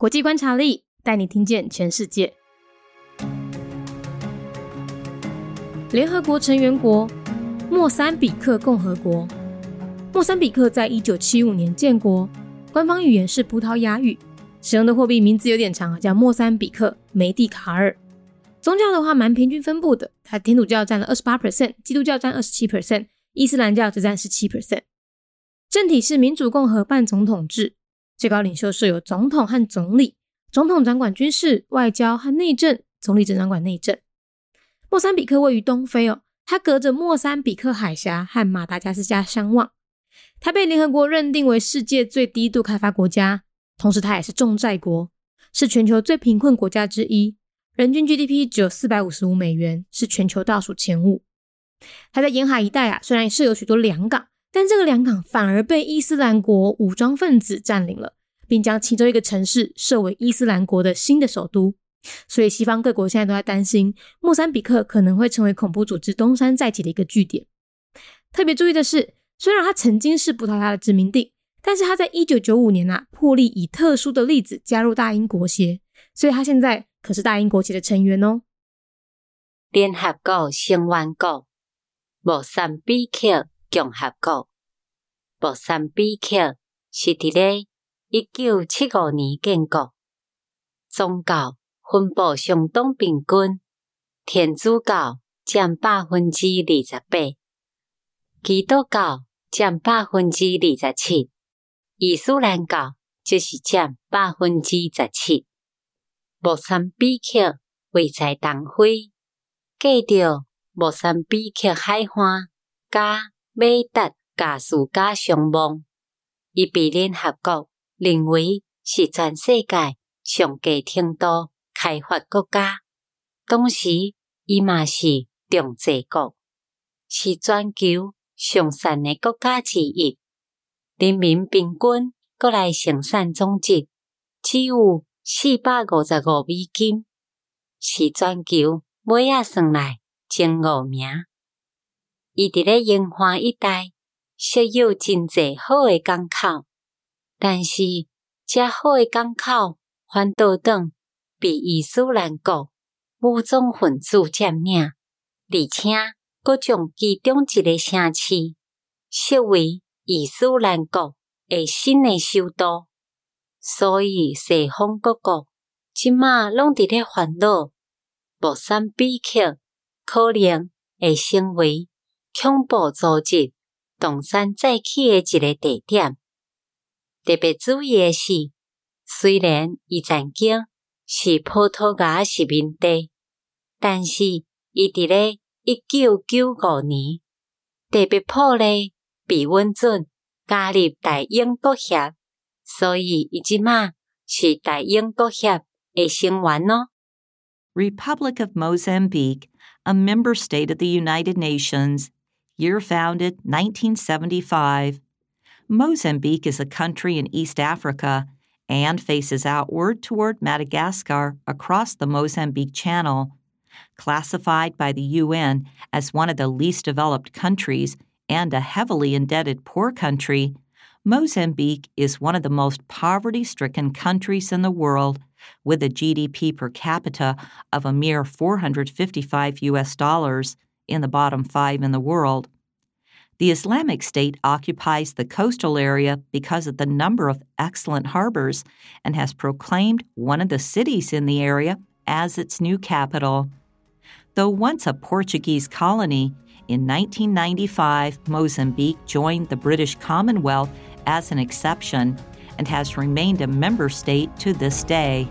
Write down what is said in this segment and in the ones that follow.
国际观察力带你听见全世界。联合国成员国莫桑比克共和国。莫桑比克在一九七五年建国，官方语言是葡萄牙语，使用的货币名字有点长啊，叫莫桑比克梅蒂卡尔。宗教的话蛮平均分布的，它天主教占了二十八 percent，基督教占二十七 percent，伊斯兰教只占十七 percent。政体是民主共和半总统制，最高领袖是由总统和总理，总统掌管军事、外交和内政，总理则掌管内政。莫桑比克位于东非哦，它隔着莫桑比克海峡和马达加斯加相望。它被联合国认定为世界最低度开发国家，同时它也是重债国，是全球最贫困国家之一，人均 GDP 只有四百五十五美元，是全球倒数前五。它在沿海一带啊，虽然也设有许多良港，但这个两港反而被伊斯兰国武装分子占领了，并将其中一个城市设为伊斯兰国的新的首都。所以，西方各国现在都在担心，莫桑比克可能会成为恐怖组织东山再起的一个据点。特别注意的是，虽然它曾经是葡萄牙的殖民地，但是它在一九九五年啊破例以特殊的例子加入大英国协，所以它现在可是大英国协的成员哦。联合国成员国莫桑比克共和国，莫桑比克是伫咧一九七五年建国，宗教。分布相当平均，天主教占百分之二十八，基督教占百分之二十七，伊斯兰教则是占百分之十七。莫桑比克位在东非，隔着莫桑比克海岸，加美达加斯加相望，伊被联合国认为是全世界上低程度。开发国家，同时伊嘛是重济国，是全球上善的国家之一。人民平均国内生产总值只有四百五十五美金，是全球每啊算来前五名。伊伫咧沿海一带设有真济好诶港口，但是遮好诶港口反倒等。被伊斯兰国武装分子占领，而且各将其中一个城市设为伊斯兰国诶新诶首都，所以西方各国即马拢伫咧烦恼，莫桑比克可能会成为恐怖组织东山再起诶一个地点。特别注意诶是，虽然伊曾经。是葡萄牙殖民地，但是伊伫咧一九九五年特别破例被允准加入大英国协，所以伊即马是大英国协诶成员咯。Republic of Mozambique, a member state of the United Nations, year founded 1975. Mozambique is a country in East Africa and faces outward toward Madagascar across the Mozambique Channel. Classified by the UN as one of the least developed countries and a heavily indebted poor country, Mozambique is one of the most poverty stricken countries in the world, with a GDP per capita of a mere 455 US dollars, in the bottom five in the world. The Islamic State occupies the coastal area because of the number of excellent harbors and has proclaimed one of the cities in the area as its new capital. Though once a Portuguese colony, in 1995 Mozambique joined the British Commonwealth as an exception and has remained a member state to this day.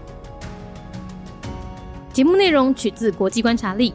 节目内容取自国际观察力，